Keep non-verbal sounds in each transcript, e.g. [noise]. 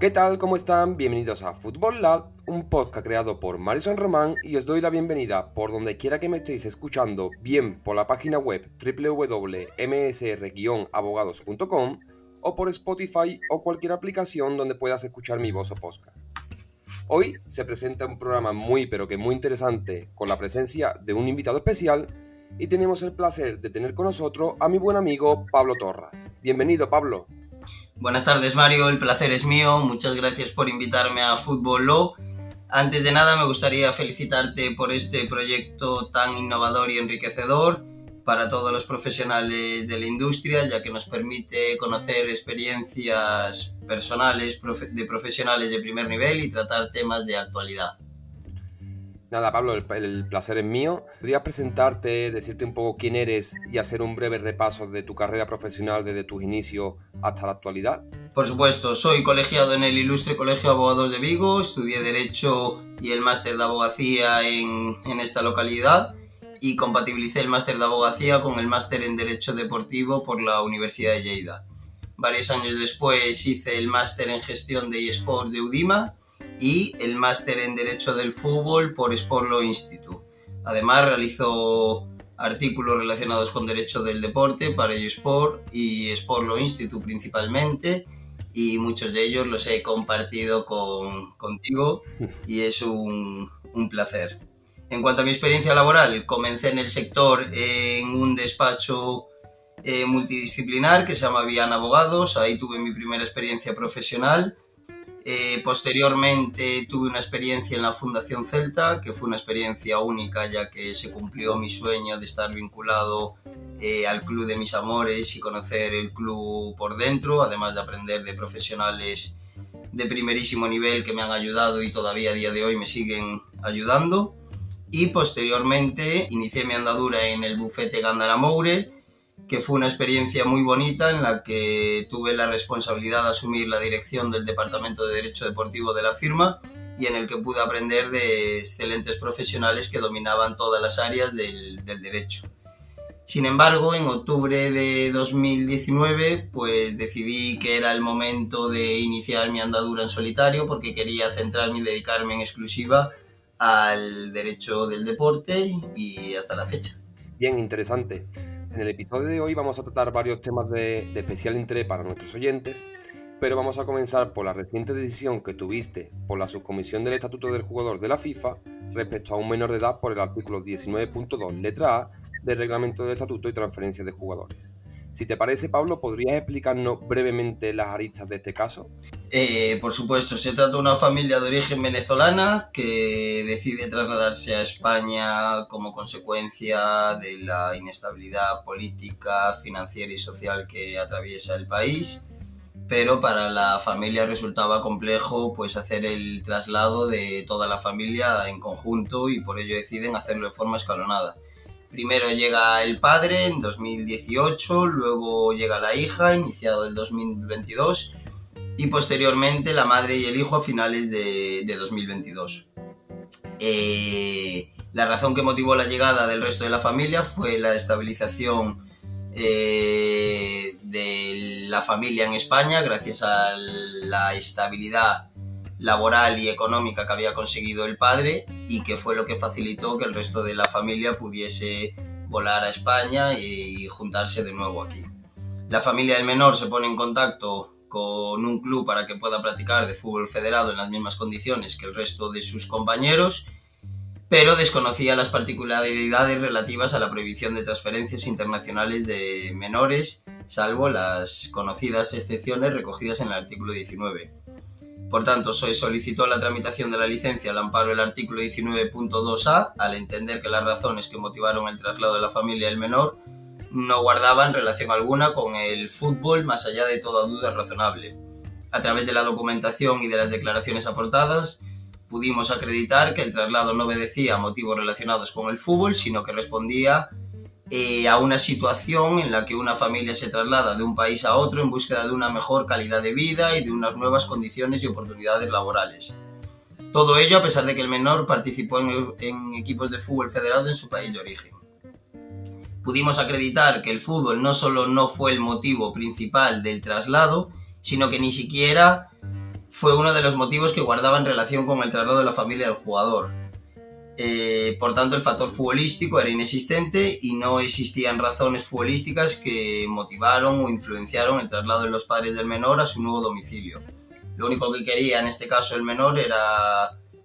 ¿Qué tal? ¿Cómo están? Bienvenidos a Fútbol Lab, un podcast creado por Marison Román y os doy la bienvenida por donde quiera que me estéis escuchando, bien por la página web www.msr-abogados.com o por Spotify o cualquier aplicación donde puedas escuchar mi voz o podcast. Hoy se presenta un programa muy pero que muy interesante con la presencia de un invitado especial y tenemos el placer de tener con nosotros a mi buen amigo Pablo Torras. Bienvenido Pablo. Buenas tardes Mario, el placer es mío, muchas gracias por invitarme a Fútbol Law. Antes de nada me gustaría felicitarte por este proyecto tan innovador y enriquecedor para todos los profesionales de la industria, ya que nos permite conocer experiencias personales de profesionales de primer nivel y tratar temas de actualidad. Nada, Pablo, el, placer es mío. ¿Podrías presentarte, decirte un poco quién eres y hacer un breve repaso de tu carrera profesional desde tus inicios hasta la actualidad? Por supuesto, soy colegiado en el Ilustre Colegio de Abogados de Vigo, estudié Derecho y el máster de Abogacía en, en esta localidad y compatibilicé el máster de Abogacía con el máster en Derecho Deportivo por la Universidad de Lleida. Varios años después hice el máster en Gestión de eSports de UDIMA y el máster en Derecho del Fútbol por Sport Law Institute. Además realizó artículos relacionados con Derecho del Deporte para Sport y Sport Law Institute principalmente y muchos de ellos los he compartido con, contigo y es un, un placer. En cuanto a mi experiencia laboral, comencé en el sector en un despacho eh, multidisciplinar que se llama Vian Abogados. Ahí tuve mi primera experiencia profesional eh, posteriormente tuve una experiencia en la Fundación Celta, que fue una experiencia única ya que se cumplió mi sueño de estar vinculado eh, al club de mis amores y conocer el club por dentro, además de aprender de profesionales de primerísimo nivel que me han ayudado y todavía a día de hoy me siguen ayudando. Y posteriormente inicié mi andadura en el bufete Gandara Moure, que fue una experiencia muy bonita en la que tuve la responsabilidad de asumir la dirección del Departamento de Derecho Deportivo de la firma y en el que pude aprender de excelentes profesionales que dominaban todas las áreas del, derecho. Sin embargo, en octubre de 2019, pues decidí que era el momento de iniciar mi andadura en solitario porque quería centrarme y dedicarme en exclusiva al derecho del deporte y hasta la fecha. Bien, interesante. En el episodio de hoy vamos a tratar varios temas de, especial interés para nuestros oyentes, pero vamos a comenzar por la reciente decisión que tuviste por la subcomisión del Estatuto del Jugador de la FIFA respecto a un menor de edad por el artículo 19.2 letra A del Reglamento del Estatuto y Transferencia de Jugadores. Si te parece, Pablo, ¿podrías explicarnos brevemente las aristas de este caso? Eh, por supuesto, se trata de una familia de origen venezolana que decide trasladarse a España como consecuencia de la inestabilidad política, financiera y social que atraviesa el país. Pero para la familia resultaba complejo pues hacer el traslado de toda la familia en conjunto y por ello deciden hacerlo de forma escalonada. Primero llega el padre en 2018, luego llega la hija, iniciado el 2022, y posteriormente la madre y el hijo a finales de, 2022. Eh, la razón que motivó la llegada del resto de la familia fue la estabilización eh, de la familia en España gracias a la estabilidad laboral y económica que había conseguido el padre y que fue lo que facilitó que el resto de la familia pudiese volar a España y juntarse de nuevo aquí. La familia del menor se pone en contacto con un club para que pueda practicar de fútbol federado en las mismas condiciones que el resto de sus compañeros, pero desconocía las particularidades relativas a la prohibición de transferencias internacionales de menores, salvo las conocidas excepciones recogidas en el artículo 19. Por tanto, se solicitó la tramitación de la licencia al amparo del artículo 19.2a al entender que las razones que motivaron el traslado de la familia del menor no guardaban relación alguna con el fútbol más allá de toda duda razonable. A través de la documentación y de las declaraciones aportadas, pudimos acreditar que el traslado no obedecía a motivos relacionados con el fútbol, sino que respondía eh, a una situación en la que una familia se traslada de un país a otro en búsqueda de una mejor calidad de vida y de unas nuevas condiciones y oportunidades laborales. Todo ello a pesar de que el menor participó en, equipos de fútbol federado en su país de origen. Pudimos acreditar que el fútbol no solo no fue el motivo principal del traslado, sino que ni siquiera fue uno de los motivos que guardaba en relación con el traslado de la familia del jugador. Eh, por tanto, el factor futbolístico era inexistente y no existían razones futbolísticas que motivaron o influenciaron el traslado de los padres del menor a su nuevo domicilio. Lo único que quería en este caso el menor era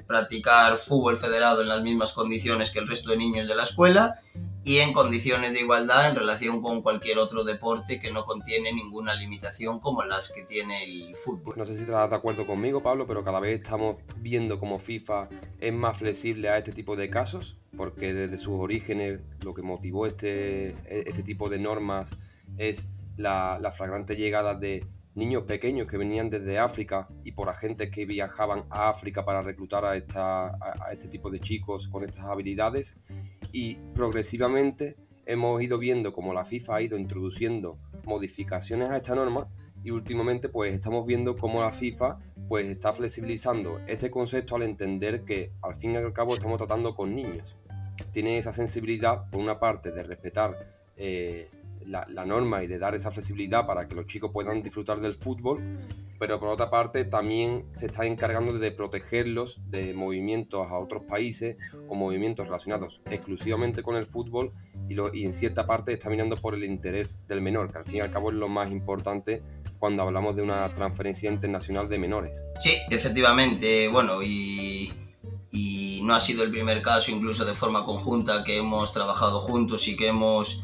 practicar fútbol federado en las mismas condiciones que el resto de niños de la escuela y en condiciones de igualdad en relación con cualquier otro deporte que no contiene ninguna limitación como las que tiene el fútbol. No sé si estás de acuerdo conmigo, Pablo, pero cada vez estamos viendo como FIFA es más flexible a este tipo de casos, porque desde sus orígenes lo que motivó este, este tipo de normas es la, la flagrante llegada de niños pequeños que venían desde África y por agentes que viajaban a África para reclutar a, este tipo de chicos con estas habilidades y progresivamente hemos ido viendo cómo la FIFA ha ido introduciendo modificaciones a esta norma y últimamente pues estamos viendo cómo la FIFA pues está flexibilizando este concepto al entender que al fin y al cabo estamos tratando con niños. Tiene esa sensibilidad por una parte de respetar eh, la, norma y de dar esa flexibilidad para que los chicos puedan disfrutar del fútbol, pero por otra parte también se está encargando de protegerlos de movimientos a otros países o movimientos relacionados exclusivamente con el fútbol y, lo, y en cierta parte está mirando por el interés del menor, que al fin y al cabo es lo más importante cuando hablamos de una transferencia internacional de menores. Sí, efectivamente, bueno, y, y no ha sido el primer caso, incluso de forma conjunta, que hemos trabajado juntos y que hemos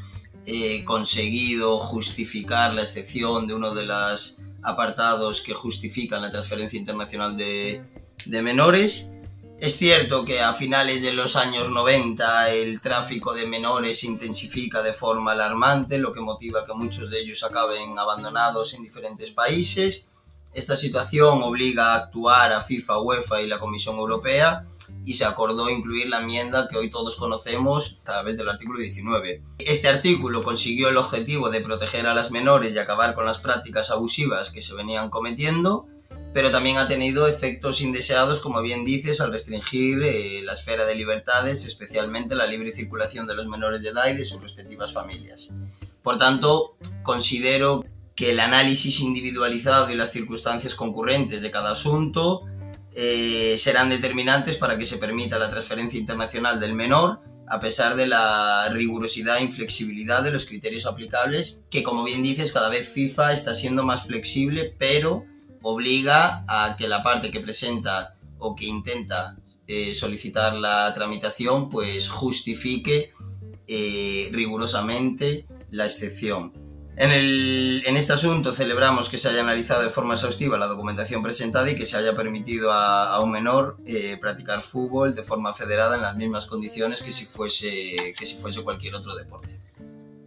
eh, conseguido justificar la excepción de uno de los apartados que justifican la transferencia internacional de, de menores. Es cierto que a finales de los años 90 el tráfico de menores se intensifica de forma alarmante, lo que motiva que muchos de ellos acaben abandonados en diferentes países. Esta situación obliga a actuar a FIFA, UEFA y la Comisión Europea y se acordó incluir la enmienda que hoy todos conocemos a través del artículo 19. Este artículo consiguió el objetivo de proteger a las menores y acabar con las prácticas abusivas que se venían cometiendo, pero también ha tenido efectos indeseados, como bien dices, al restringir eh, la esfera de libertades, especialmente la libre circulación de los menores de edad y de sus respectivas familias. Por tanto, considero que el análisis individualizado y las circunstancias concurrentes de cada asunto eh, serán determinantes para que se permita la transferencia internacional del menor, a pesar de la rigurosidad e inflexibilidad de los criterios aplicables, que como bien dices, cada vez FIFA está siendo más flexible, pero obliga a que la parte que presenta o que intenta eh, solicitar la tramitación, pues justifique eh, rigurosamente la excepción. En, este asunto celebramos que se haya analizado de forma exhaustiva la documentación presentada y que se haya permitido a, un menor eh, practicar fútbol de forma federada en las mismas condiciones que si, fuese, que cualquier otro deporte.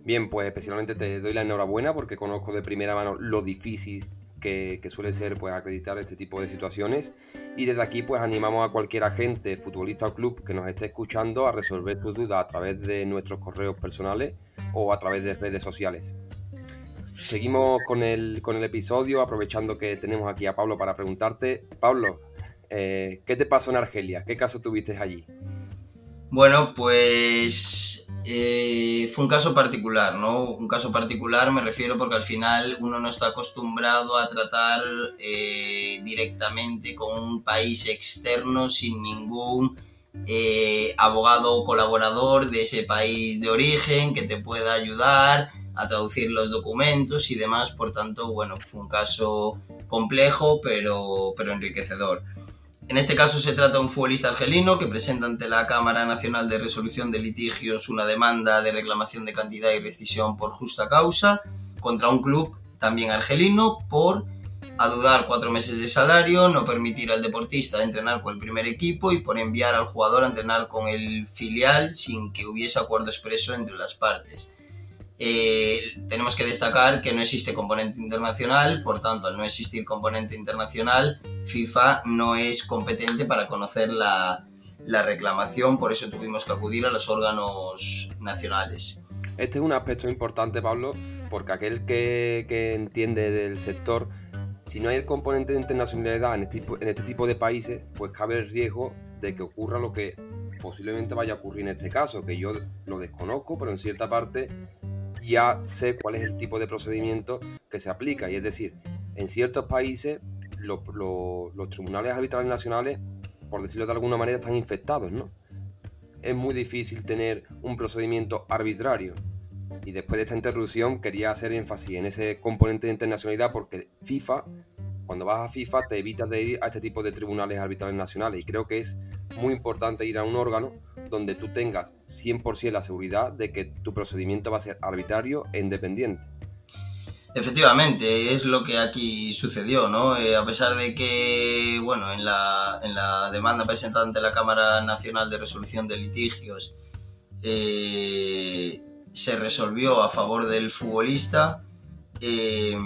Bien, pues especialmente te doy la enhorabuena porque conozco de primera mano lo difícil que, suele ser pues acreditar este tipo de situaciones y desde aquí pues animamos a cualquier agente, futbolista o club que nos esté escuchando a resolver tus dudas a través de nuestros correos personales o a través de redes sociales. Seguimos con el, con el episodio, aprovechando que tenemos aquí a Pablo para preguntarte. Pablo, eh, ¿qué te pasó en Argelia? ¿Qué caso tuviste allí? Bueno, pues eh, fue un caso particular, ¿no? Un caso particular me refiero porque al final uno no está acostumbrado a tratar eh, directamente con un país externo sin ningún abogado o colaborador de ese país de origen que te pueda ayudar a traducir los documentos y demás, por tanto, bueno, fue un caso complejo pero, pero enriquecedor. En este caso se trata de un futbolista argelino que presenta ante la Cámara Nacional de Resolución de Litigios una demanda de reclamación de cantidad y rescisión por justa causa contra un club también argelino por adudar cuatro meses de salario, no permitir al deportista entrenar con el primer equipo y por enviar al jugador a entrenar con el filial sin que hubiese acuerdo expreso entre las partes. Eh, tenemos que destacar que no existe componente internacional, por tanto, al no existir componente internacional, FIFA no es competente para conocer la, reclamación, por eso tuvimos que acudir a los órganos nacionales. Este es un aspecto importante, Pablo, porque aquel que, entiende del sector, si no hay el componente de internacionalidad en este, en este tipo de países, pues cabe el riesgo de que ocurra lo que posiblemente vaya a ocurrir en este caso, que yo lo desconozco, pero en cierta parte ya sé cuál es el tipo de procedimiento que se aplica. Y es decir, en ciertos países los tribunales arbitrales nacionales, por decirlo de alguna manera, están infectados, ¿no? Es muy difícil tener un procedimiento arbitrario. Y después de esta interrupción quería hacer énfasis en ese componente de internacionalidad porque FIFA, cuando vas a FIFA, te evitas de ir a este tipo de tribunales arbitrales nacionales. Y creo que es muy importante ir a un órgano donde tú tengas 100% la seguridad de que tu procedimiento va a ser arbitrario e independiente. Efectivamente, es lo que aquí sucedió, ¿no? Eh, a pesar de que, bueno, en la, en la, demanda presentada ante la Cámara Nacional de Resolución de Litigios eh, se resolvió a favor del futbolista, eh,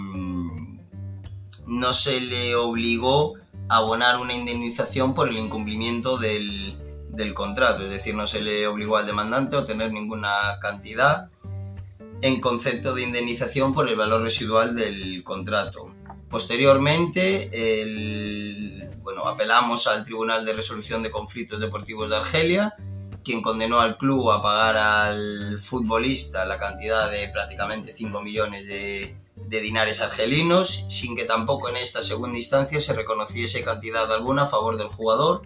no se le obligó a abonar una indemnización por el incumplimiento del, del contrato, es decir, no se le obligó al demandante a obtener ninguna cantidad en concepto de indemnización por el valor residual del contrato. Posteriormente, bueno, apelamos al Tribunal de Resolución de Conflictos Deportivos de Argelia, quien condenó al club a pagar al futbolista la cantidad de prácticamente 5 millones de, de dinares argelinos, sin que tampoco en esta segunda instancia se reconociese cantidad alguna a favor del jugador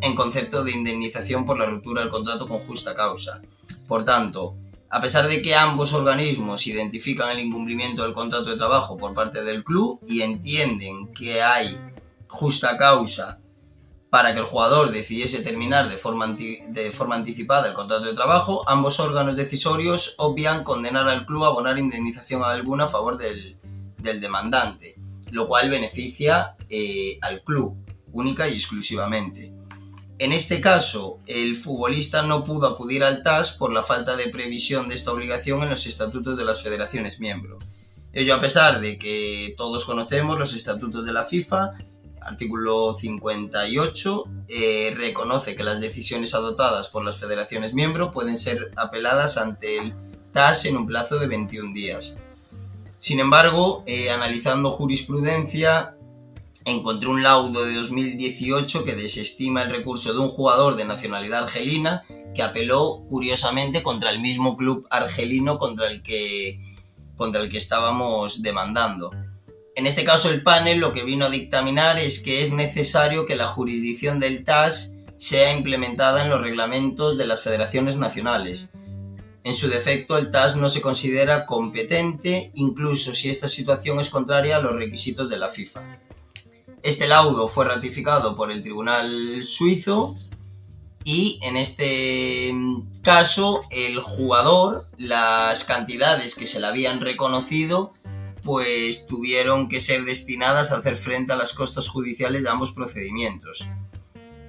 en concepto de indemnización por la ruptura del contrato con justa causa. Por tanto, a pesar de que ambos organismos identifican el incumplimiento del contrato de trabajo por parte del club y entienden que hay justa causa para que el jugador decidiese terminar de forma, de forma anticipada el contrato de trabajo, ambos órganos decisorios obvian condenar al club a abonar indemnización alguna a favor del, demandante, lo cual beneficia eh, al club única y exclusivamente. En este caso, el futbolista no pudo acudir al TAS por la falta de previsión de esta obligación en los estatutos de las federaciones miembros. Ello a pesar de que todos conocemos los estatutos de la FIFA, artículo 58 eh, reconoce que las decisiones adoptadas por las federaciones miembros pueden ser apeladas ante el TAS en un plazo de 21 días. Sin embargo, eh, analizando jurisprudencia, encontré un laudo de 2018 que desestima el recurso de un jugador de nacionalidad argelina que apeló curiosamente contra el mismo club argelino contra el que, contra el que estábamos demandando. En este caso el panel lo que vino a dictaminar es que es necesario que la jurisdicción del TAS sea implementada en los reglamentos de las federaciones nacionales. En su defecto, el TAS no se considera competente, incluso si esta situación es contraria a los requisitos de la FIFA. Este laudo fue ratificado por el Tribunal Suizo y en este caso el jugador, las cantidades que se le habían reconocido, pues tuvieron que ser destinadas a hacer frente a las costas judiciales de ambos procedimientos.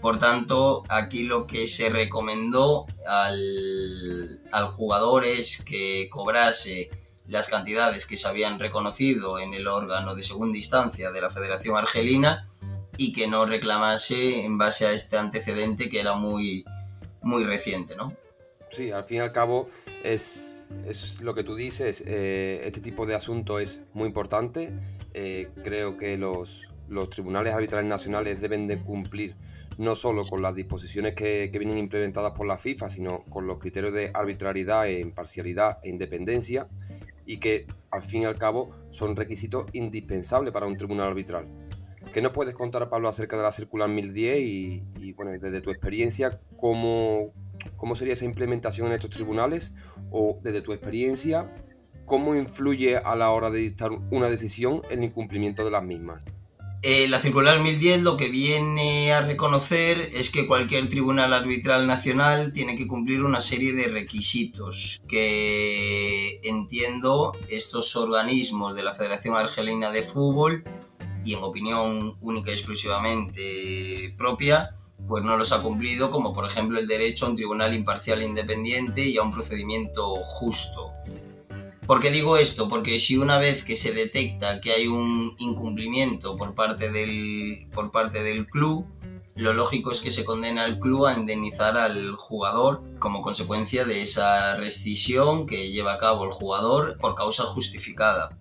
Por tanto, aquí lo que se recomendó al, al jugador es que cobrase las cantidades que se habían reconocido en el órgano de segunda instancia de la Federación Argelina y que no reclamase en base a este antecedente que era muy, muy reciente, ¿no? Sí, al fin y al cabo es, es lo que tú dices, eh, este tipo de asunto es muy importante, eh, creo que los, los tribunales arbitrales nacionales deben de cumplir no solo con las disposiciones que, que, vienen implementadas por la FIFA, sino con los criterios de arbitrariedad, imparcialidad e independencia y que al fin y al cabo son requisitos indispensables para un tribunal arbitral. ¿Qué nos puedes contar, Pablo, acerca de la circular 1010 y, y bueno, desde tu experiencia, cómo, cómo sería esa implementación en estos tribunales o desde tu experiencia, cómo influye a la hora de dictar una decisión el incumplimiento de las mismas? Eh, la circular 1010 lo que viene a reconocer es que cualquier tribunal arbitral nacional tiene que cumplir una serie de requisitos que entiendo estos organismos de la Federación Argelina de Fútbol y en opinión única y exclusivamente propia pues no los ha cumplido como por ejemplo el derecho a un tribunal imparcial e independiente y a un procedimiento justo ¿Por qué digo esto? Porque si una vez que se detecta que hay un incumplimiento por parte del, por parte del club, lo lógico es que se condena al club a indemnizar al jugador como consecuencia de esa rescisión que lleva a cabo el jugador por causa justificada.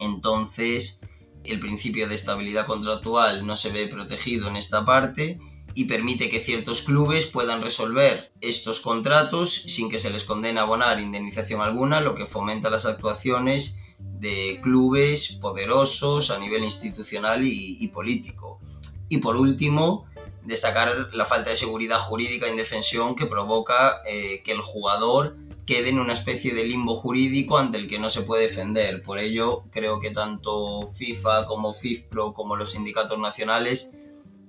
Entonces, el principio de estabilidad contractual no se ve protegido en esta parte y permite que ciertos clubes puedan resolver estos contratos sin que se les condene a abonar indemnización alguna, lo que fomenta las actuaciones de clubes poderosos a nivel institucional y, político. Y por último, destacar la falta de seguridad jurídica e indefensión que provoca eh, que el jugador quede en una especie de limbo jurídico ante el que no se puede defender. Por ello, creo que tanto FIFA como FIFPRO como los sindicatos nacionales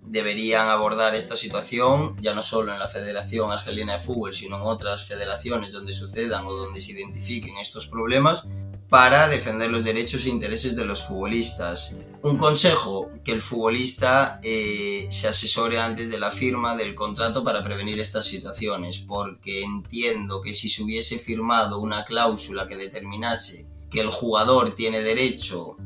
deberían abordar esta situación ya no solo en la Federación Argelina de Fútbol, sino en otras federaciones donde sucedan o donde se identifiquen estos problemas para defender los derechos e intereses de los futbolistas. Un consejo, que el futbolista eh, se asesore antes de la firma del contrato para prevenir estas situaciones, porque entiendo que si se hubiese firmado una cláusula que determinase que el jugador tiene derecho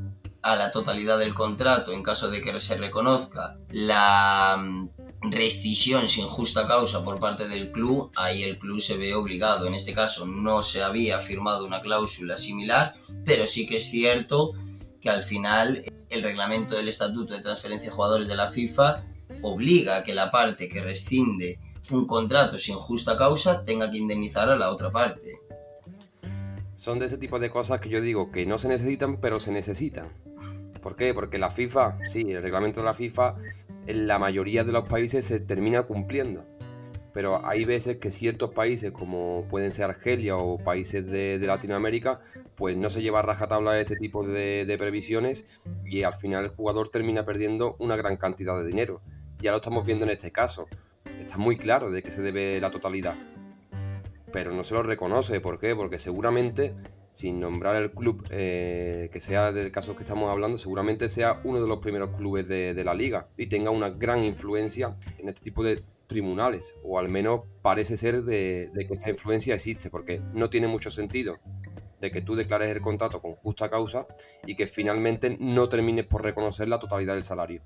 a la totalidad del contrato en caso de que se reconozca la mm, rescisión sin justa causa por parte del club, ahí el club se ve obligado. En este caso no se había firmado una cláusula similar, pero sí que es cierto que al final el reglamento del Estatuto de Transferencia de Jugadores de la FIFA obliga a que la parte que rescinde un contrato sin justa causa tenga que indemnizar a la otra parte. Son de ese tipo de cosas que yo digo que no se necesitan, pero se necesitan. ¿Por qué? Porque la FIFA, sí, el reglamento de la FIFA en la mayoría de los países se termina cumpliendo. Pero hay veces que ciertos países, como pueden ser Argelia o países de, Latinoamérica, pues no se lleva a rajatabla de este tipo de, previsiones y al final el jugador termina perdiendo una gran cantidad de dinero. Ya lo estamos viendo en este caso. Está muy claro de que se debe la totalidad. Pero no se lo reconoce. ¿Por qué? Porque seguramente sin nombrar el club eh, que sea del caso que estamos hablando, seguramente sea uno de los primeros clubes de, la liga y tenga una gran influencia en este tipo de tribunales, o al menos parece ser de, que esa influencia existe, porque no tiene mucho sentido de que tú declares el contrato con justa causa y que finalmente no termines por reconocer la totalidad del salario.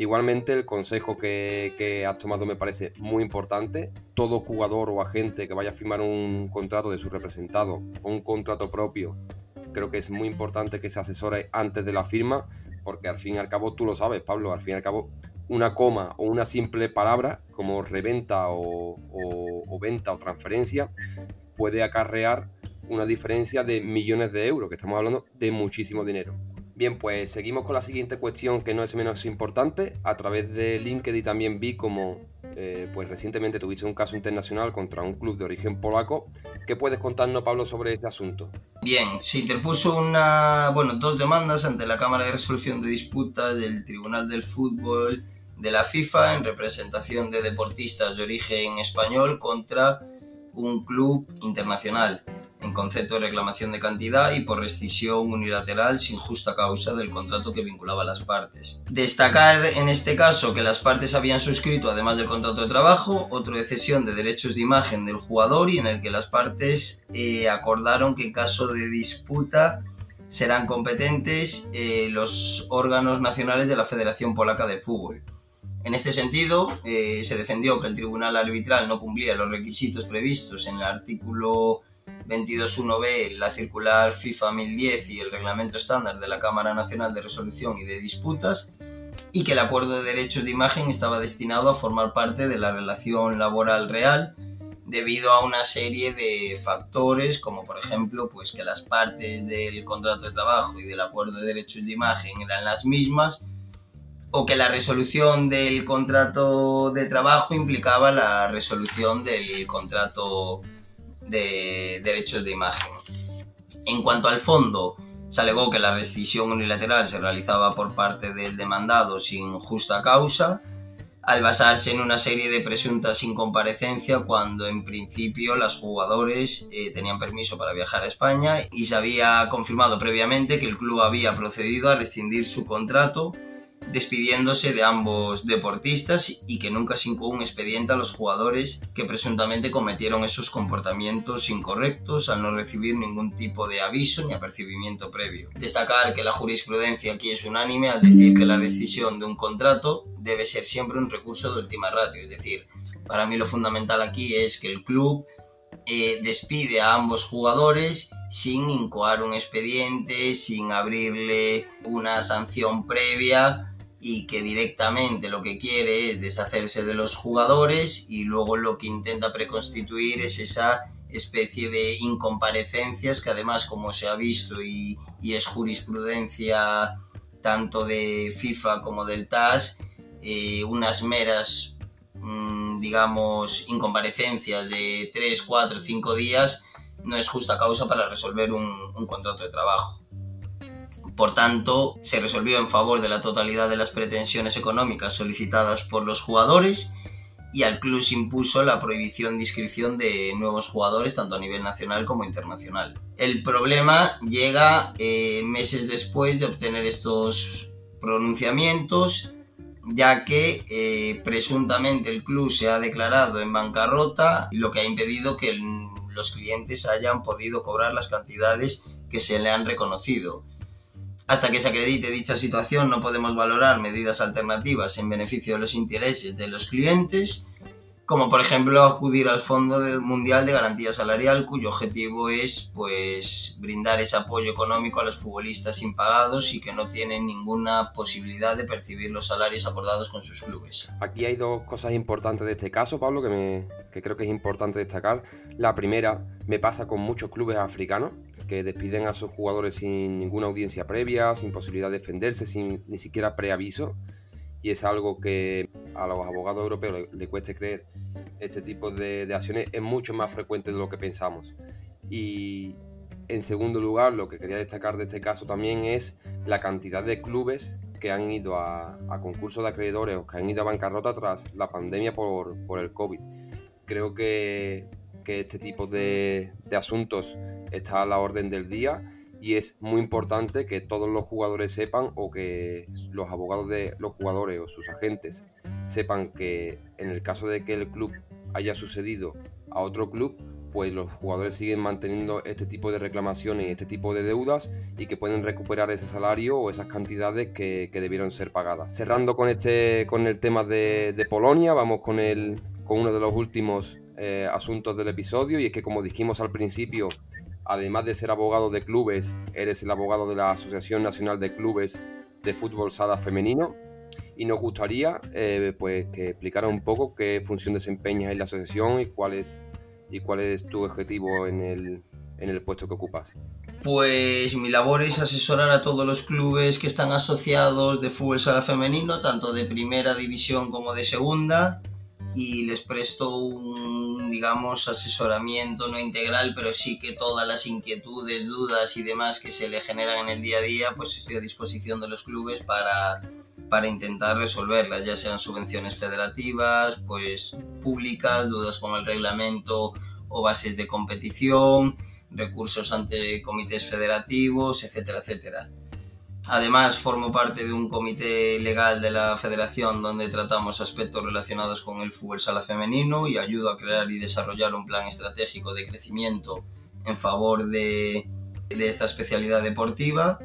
Igualmente, el consejo que, has tomado me parece muy importante. Todo jugador o agente que vaya a firmar un contrato de su representado o un contrato propio, creo que es muy importante que se asesore antes de la firma, porque al fin y al cabo tú lo sabes, Pablo, al fin y al cabo una coma o una simple palabra como reventa o, o venta o transferencia puede acarrear una diferencia de millones de euros, que estamos hablando de muchísimo dinero. Bien, pues seguimos con la siguiente cuestión que no es menos importante. A través de LinkedIn también vi como eh, pues recientemente tuviste un caso internacional contra un club de origen polaco. ¿Qué puedes contarnos, Pablo, sobre este asunto? Bien, se interpuso una, bueno, dos demandas ante la Cámara de Resolución de Disputas del Tribunal del Fútbol de la FIFA en representación de deportistas de origen español contra un club internacional concepto de reclamación de cantidad y por rescisión unilateral sin justa causa del contrato que vinculaba a las partes. Destacar en este caso que las partes habían suscrito, además del contrato de trabajo, otro de cesión de derechos de imagen del jugador y en el que las partes eh, acordaron que en caso de disputa serán competentes eh, los órganos nacionales de la Federación Polaca de Fútbol. En este sentido, eh, se defendió que el tribunal arbitral no cumplía los requisitos previstos en el artículo 22.1b, la circular FIFA 1010 y el reglamento estándar de la Cámara Nacional de Resolución y de Disputas, y que el acuerdo de derechos de imagen estaba destinado a formar parte de la relación laboral real debido a una serie de factores como por ejemplo pues que las partes del contrato de trabajo y del acuerdo de derechos de imagen eran las mismas o que la resolución del contrato de trabajo implicaba la resolución del contrato de derechos de imagen. En cuanto al fondo, se alegó que la rescisión unilateral se realizaba por parte del demandado sin justa causa, al basarse en una serie de presuntas incomparecencias cuando en principio los jugadores eh, tenían permiso para viajar a España y se había confirmado previamente que el club había procedido a rescindir su contrato despidiéndose de ambos deportistas y que nunca se un expediente a los jugadores que presuntamente cometieron esos comportamientos incorrectos al no recibir ningún tipo de aviso ni apercibimiento previo. Destacar que la jurisprudencia aquí es unánime al decir que la rescisión de un contrato debe ser siempre un recurso de última ratio, es decir, para mí lo fundamental aquí es que el club eh, despide a ambos jugadores sin incoar un expediente, sin abrirle una sanción previa y que directamente lo que quiere es deshacerse de los jugadores y luego lo que intenta preconstituir es esa especie de incomparecencias que además, como se ha visto y, es jurisprudencia tanto de FIFA como del TAS, eh, unas meras, mm, digamos, incomparecencias de 3, 4, 5 días no es justa causa para resolver un contrato de trabajo. Por tanto, se resolvió en favor de la totalidad de las pretensiones económicas solicitadas por los jugadores y al club se impuso la prohibición de inscripción de nuevos jugadores tanto a nivel nacional como internacional. El problema llega eh, meses después de obtener estos pronunciamientos ya que eh, presuntamente el club se ha declarado en bancarrota, lo que ha impedido que los clientes hayan podido cobrar las cantidades que se le han reconocido. Hasta que se acredite dicha situación no podemos valorar medidas alternativas en beneficio de los intereses de los clientes, como por ejemplo acudir al Fondo Mundial de Garantía Salarial, cuyo objetivo es pues brindar ese apoyo económico a los futbolistas impagados y que no tienen ninguna posibilidad de percibir los salarios acordados con sus clubes. Aquí hay dos cosas importantes de este caso, Pablo, que, me, que creo que es importante destacar. La primera me pasa con muchos clubes africanos que despiden a sus jugadores sin ninguna audiencia previa, sin posibilidad de defenderse, sin ni siquiera preaviso. Y es algo que a los abogados europeos le, cueste creer. Este tipo de, acciones es mucho más frecuente de lo que pensamos. Y en segundo lugar, lo que quería destacar de este caso también es la cantidad de clubes que han ido a, concursos de acreedores o que han ido a bancarrota tras la pandemia por, por el COVID. Creo que que este tipo de, asuntos está a la orden del día y es muy importante que todos los jugadores sepan o que los abogados de los jugadores o sus agentes sepan que en el caso de que el club haya sucedido a otro club, pues los jugadores siguen manteniendo este tipo de reclamaciones y este tipo de deudas y que pueden recuperar ese salario o esas cantidades que, debieron ser pagadas. Cerrando con este con el tema de, de Polonia, vamos con el con uno de los últimos eh, asuntos del episodio y es que como dijimos al principio, además de ser abogado de clubes, eres el abogado de la Asociación Nacional de Clubes de Fútbol Sala Femenino y nos gustaría eh, pues que explicara un poco qué función desempeñas en la asociación y cuál es, y cuál es tu objetivo en el, en el puesto que ocupas. Pues mi labor es asesorar a todos los clubes que están asociados de fútbol sala femenino, tanto de primera división como de segunda, y les presto un, digamos, asesoramiento no integral, pero sí que todas las inquietudes, dudas y demás que se le generan en el día a día, pues estoy a disposición de los clubes para, para intentar resolverlas, ya sean subvenciones federativas, pues públicas, dudas con el reglamento o bases de competición, recursos ante comités federativos, etcétera, etcétera. Además, formo parte de un comité legal de la federación donde tratamos aspectos relacionados con el fútbol sala femenino y ayudo a crear y desarrollar un plan estratégico de crecimiento en favor de, esta especialidad deportiva.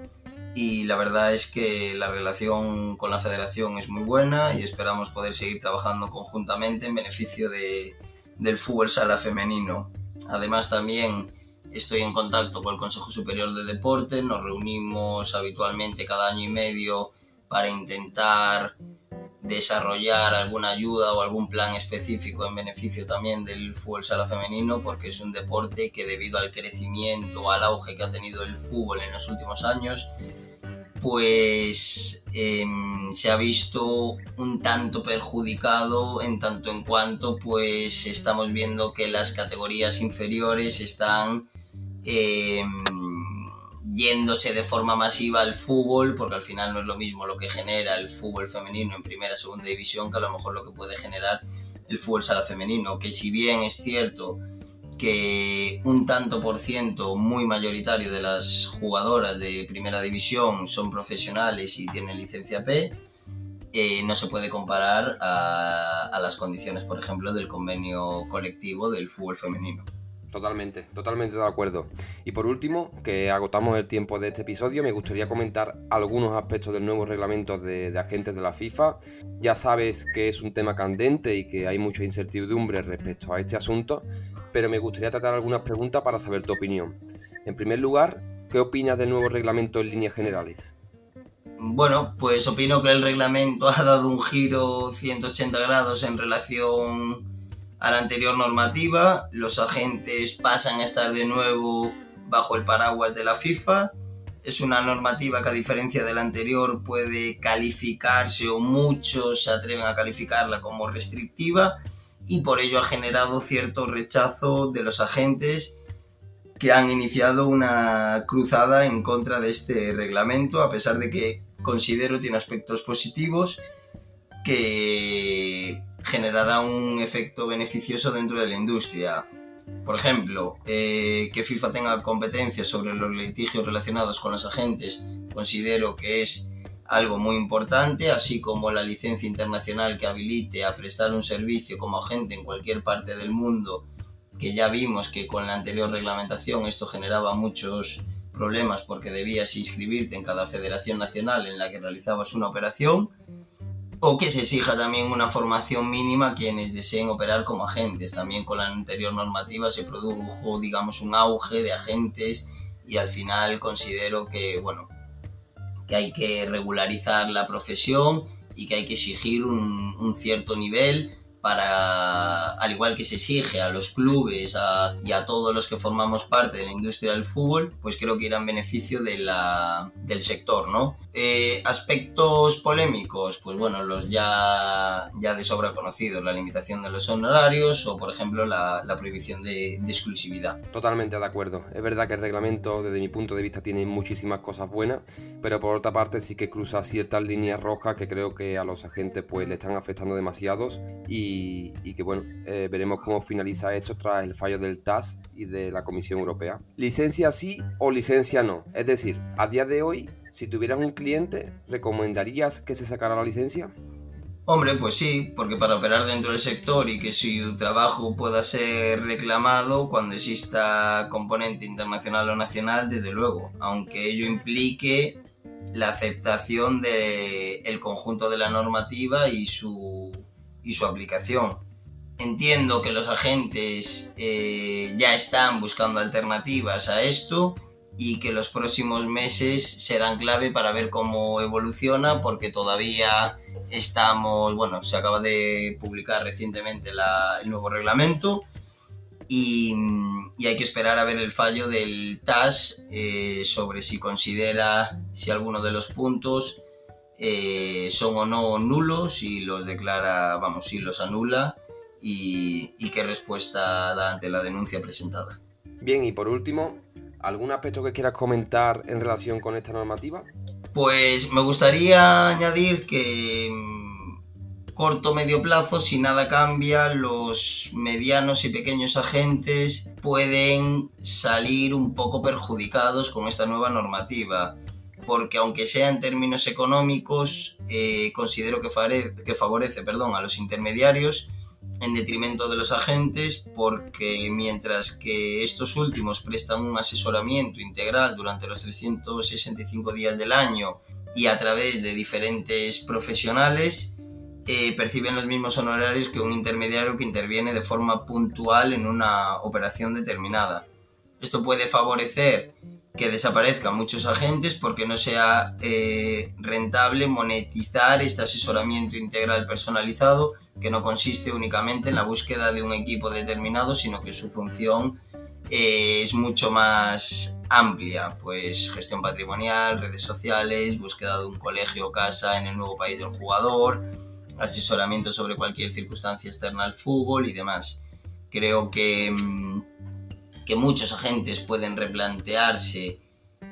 Y la verdad es que la relación con la federación es muy buena y esperamos poder seguir trabajando conjuntamente en beneficio del fútbol sala femenino. Además, también Estoy en contacto con el Consejo Superior de Deporte, nos reunimos habitualmente cada año y medio para intentar desarrollar alguna ayuda o algún plan específico en beneficio también del fútbol sala femenino porque es un deporte que debido al crecimiento, al auge que ha tenido el fútbol en los últimos años, pues em, se ha visto un tanto perjudicado en tanto en cuanto pues estamos viendo que las categorías inferiores están Em, yéndose de forma masiva al fútbol, porque al final no es lo mismo lo que genera el fútbol femenino en primera segunda división que a lo mejor lo que puede generar el fútbol sala femenino, que si bien es cierto que un tanto por ciento muy mayoritario de las jugadoras de primera división son profesionales y tienen licencia P, eh, no se puede comparar a las condiciones, por ejemplo, del convenio colectivo del fútbol femenino. Totalmente, totalmente de acuerdo. Y por último, que agotamos el tiempo de este episodio, me gustaría comentar algunos aspectos del nuevo reglamento de, agentes de la FIFA. Ya sabes que es un tema candente y que hay mucha incertidumbre respecto a este asunto, pero me gustaría tratar algunas preguntas para saber tu opinión. En primer lugar, ¿qué opinas del nuevo reglamento en líneas generales? Bueno, pues opino que el reglamento [laughs] ha dado un giro 180 grados en relación a la anterior normativa, los agentes pasan a estar de nuevo bajo el paraguas de la FIFA. Es una normativa que a diferencia de la anterior puede calificarse o muchos se atreven a calificarla como restrictiva y por ello ha generado cierto rechazo de los agentes que han iniciado una cruzada en contra de este reglamento, a pesar de que considero tiene aspectos positivos que generará un efecto beneficioso dentro de la industria. Por ejemplo, eh, que FIFA tenga competencia sobre los litigios relacionados con los agentes, considero que es algo muy importante, así como la licencia internacional que habilite a prestar un servicio como agente en cualquier parte del mundo, que ya vimos que con la anterior reglamentación esto generaba muchos problemas porque debías inscribirte en cada federación nacional en la que realizabas una operación o que se exija también una formación mínima a quienes deseen operar como agentes. También con la anterior normativa se produjo, digamos, un auge de agentes y al final considero que, bueno, que hay que regularizar la profesión y que hay que exigir un, un cierto nivel para, al igual que se exige a los clubes y a todos los que formamos parte de la industria del fútbol, pues creo que irá en beneficio de la, del sector, ¿no? Eh, aspectos polémicos, pues bueno, los ya, ya de sobra conocidos, la limitación de los honorarios o, por ejemplo, la, la prohibición de, de, exclusividad. Totalmente de acuerdo. Es verdad que el reglamento, desde mi punto de vista, tiene muchísimas cosas buenas, pero por otra parte sí que cruza ciertas líneas rojas que creo que a los agentes pues le están afectando demasiados y y, que bueno, eh, veremos cómo finaliza esto tras el fallo del TAS y de la Comisión Europea. Licencia sí o licencia no. Es decir, a día de hoy, si tuvieras un cliente, ¿recomendarías que se sacara la licencia? Hombre, pues sí, porque para operar dentro del sector y que su trabajo pueda ser reclamado cuando exista componente internacional o nacional, desde luego, aunque ello implique la aceptación del conjunto de la normativa y su y su aplicación. Entiendo que los agentes eh, ya están buscando alternativas a esto y que los próximos meses serán clave para ver cómo evoluciona porque todavía estamos, bueno, se acaba de publicar recientemente el nuevo reglamento y, hay que esperar a ver el fallo del TAS eh, sobre si considera si alguno de los puntos eh, son o no nulos y los declara, vamos, si los anula y, y qué respuesta da ante la denuncia presentada. Bien, y por último, ¿algún aspecto que quieras comentar en relación con esta normativa? Pues me gustaría añadir que mm, corto medio plazo, si nada cambia, los medianos y pequeños agentes pueden salir un poco perjudicados con esta nueva normativa porque aunque sea en términos económicos, eh, considero que, favorece perdón, a los intermediarios en detrimento de los agentes, porque mientras que estos últimos prestan un asesoramiento integral durante los 365 días del año y a través de diferentes profesionales, eh, perciben los mismos honorarios que un intermediario que interviene de forma puntual en una operación determinada. Esto puede favorecer que desaparezcan muchos agentes porque no sea eh, rentable monetizar este asesoramiento integral personalizado que no consiste únicamente en la búsqueda de un equipo determinado, sino que su función eh, es mucho más amplia, pues gestión patrimonial, redes sociales, búsqueda de un colegio o casa en el nuevo país del jugador, asesoramiento sobre cualquier circunstancia externa al fútbol y demás. Creo que... Mm, que muchos agentes pueden replantearse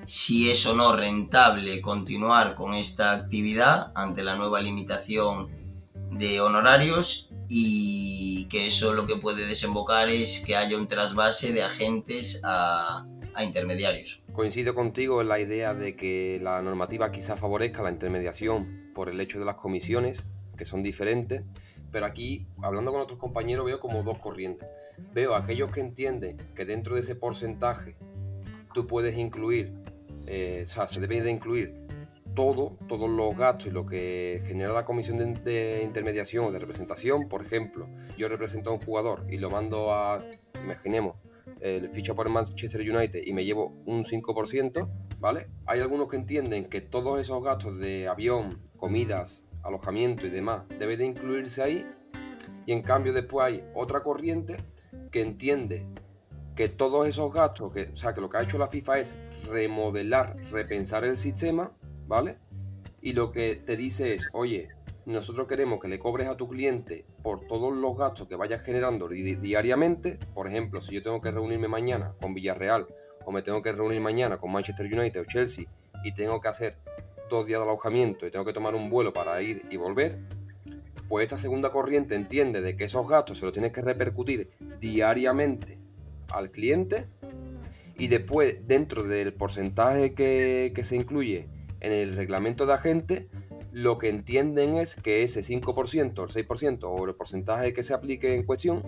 si es o no rentable continuar con esta actividad ante la nueva limitación de honorarios y que eso lo que puede desembocar es que haya un trasvase de agentes a, a intermediarios. Coincido contigo en la idea de que la normativa quizá favorezca la intermediación por el hecho de las comisiones, que son diferentes, pero aquí, hablando con otros compañeros, veo como dos corrientes. Veo a aquellos que entienden que dentro de ese porcentaje tú puedes incluir, eh, o sea, se debe de incluir todo, todos los gastos y lo que genera la comisión de, intermediación o de representación. Por ejemplo, yo represento a un jugador y lo mando a, imaginemos, el ficha por Manchester United y me llevo un 5%, ¿vale? Hay algunos que entienden que todos esos gastos de avión, comidas, alojamiento y demás debe de incluirse ahí. Y en cambio después hay otra corriente que entiende que todos esos gastos, que, o sea, que lo que ha hecho la FIFA es remodelar, repensar el sistema, ¿vale? Y lo que te dice es, oye, nosotros queremos que le cobres a tu cliente por todos los gastos que vayas generando diariamente. Por ejemplo, si yo tengo que reunirme mañana con Villarreal o me tengo que reunir mañana con Manchester United o Chelsea y tengo que hacer dos días de alojamiento y tengo que tomar un vuelo para ir y volver, pues esta segunda corriente entiende de que esos gastos se los tienes que repercutir diariamente al cliente y después dentro del porcentaje que, se incluye en el reglamento de agente, lo que entienden es que ese 5%, el 6% o el porcentaje que se aplique en cuestión,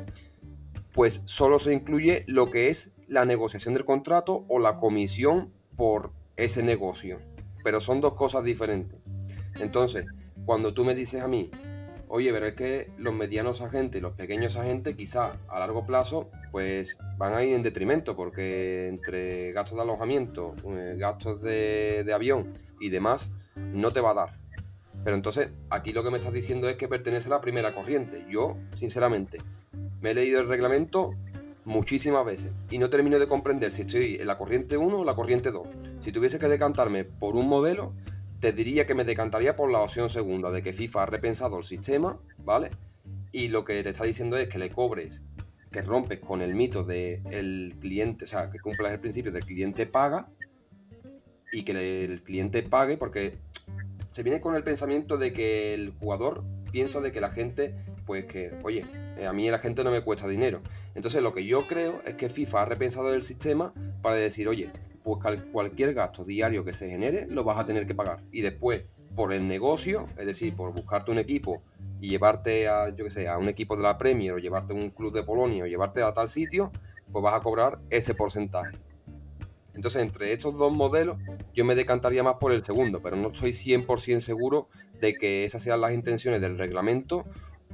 pues solo se incluye lo que es la negociación del contrato o la comisión por ese negocio. Pero son dos cosas diferentes. Entonces, cuando tú me dices a mí, oye, pero es que los medianos agentes los pequeños agentes quizá a largo plazo pues van a ir en detrimento porque entre gastos de alojamiento, eh, gastos de, de avión y demás, no te va a dar. Pero entonces, aquí lo que me estás diciendo es que pertenece a la primera corriente. Yo, sinceramente, me he leído el reglamento muchísimas veces y no termino de comprender si estoy en la corriente 1 o la corriente 2. Si tuviese que decantarme por un modelo, te diría que me decantaría por la opción segunda, de que FIFA ha repensado el sistema, ¿vale? Y lo que te está diciendo es que le cobres, que rompes con el mito del cliente, o sea, que cumplas el principio del cliente paga y que el cliente pague porque se viene con el pensamiento de que el jugador piensa de que la gente, pues que, oye, a mí la gente no me cuesta dinero. Entonces lo que yo creo es que FIFA ha repensado el sistema para decir, oye, pues cualquier gasto diario que se genere lo vas a tener que pagar. Y después, por el negocio, es decir, por buscarte un equipo y llevarte a, yo sé, a un equipo de la Premier o llevarte a un club de Polonia o llevarte a tal sitio, pues vas a cobrar ese porcentaje. Entonces, entre estos dos modelos, yo me decantaría más por el segundo, pero no estoy 100% seguro de que esas sean las intenciones del reglamento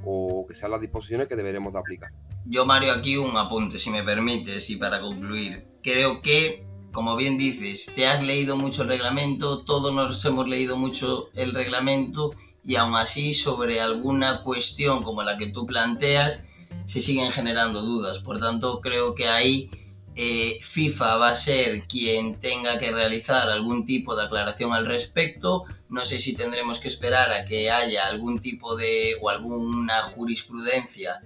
o que sean las disposiciones que deberemos de aplicar. Yo, Mario, aquí un apunte, si me permites, y para concluir. Creo que, como bien dices, te has leído mucho el reglamento, todos nos hemos leído mucho el reglamento, y aún así, sobre alguna cuestión como la que tú planteas, se siguen generando dudas. Por tanto, creo que ahí eh, FIFA va a ser quien tenga que realizar algún tipo de aclaración al respecto. No sé si tendremos que esperar a que haya algún tipo de o alguna jurisprudencia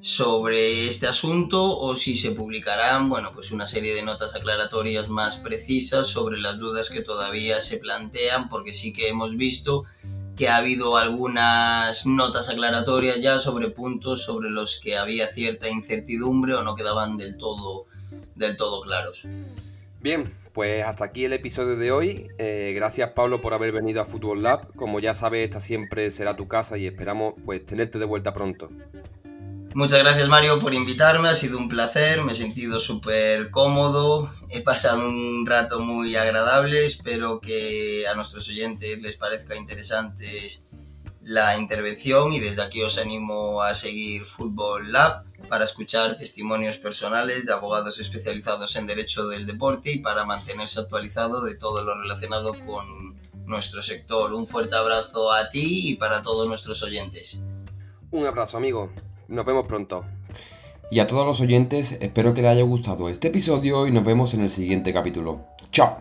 sobre este asunto o si se publicarán, bueno, pues una serie de notas aclaratorias más precisas sobre las dudas que todavía se plantean, porque sí que hemos visto que ha habido algunas notas aclaratorias ya sobre puntos sobre los que había cierta incertidumbre o no quedaban del todo del todo claros. Bien, pues hasta aquí el episodio de hoy. Eh, gracias Pablo por haber venido a Football Lab. Como ya sabes, esta siempre será tu casa y esperamos pues tenerte de vuelta pronto. Muchas gracias Mario por invitarme, ha sido un placer, me he sentido súper cómodo, he pasado un rato muy agradable, espero que a nuestros oyentes les parezca interesante la intervención y desde aquí os animo a seguir Football Lab para escuchar testimonios personales de abogados especializados en derecho del deporte y para mantenerse actualizado de todo lo relacionado con nuestro sector. Un fuerte abrazo a ti y para todos nuestros oyentes. Un abrazo amigo, nos vemos pronto. Y a todos los oyentes espero que les haya gustado este episodio y nos vemos en el siguiente capítulo. ¡Chao!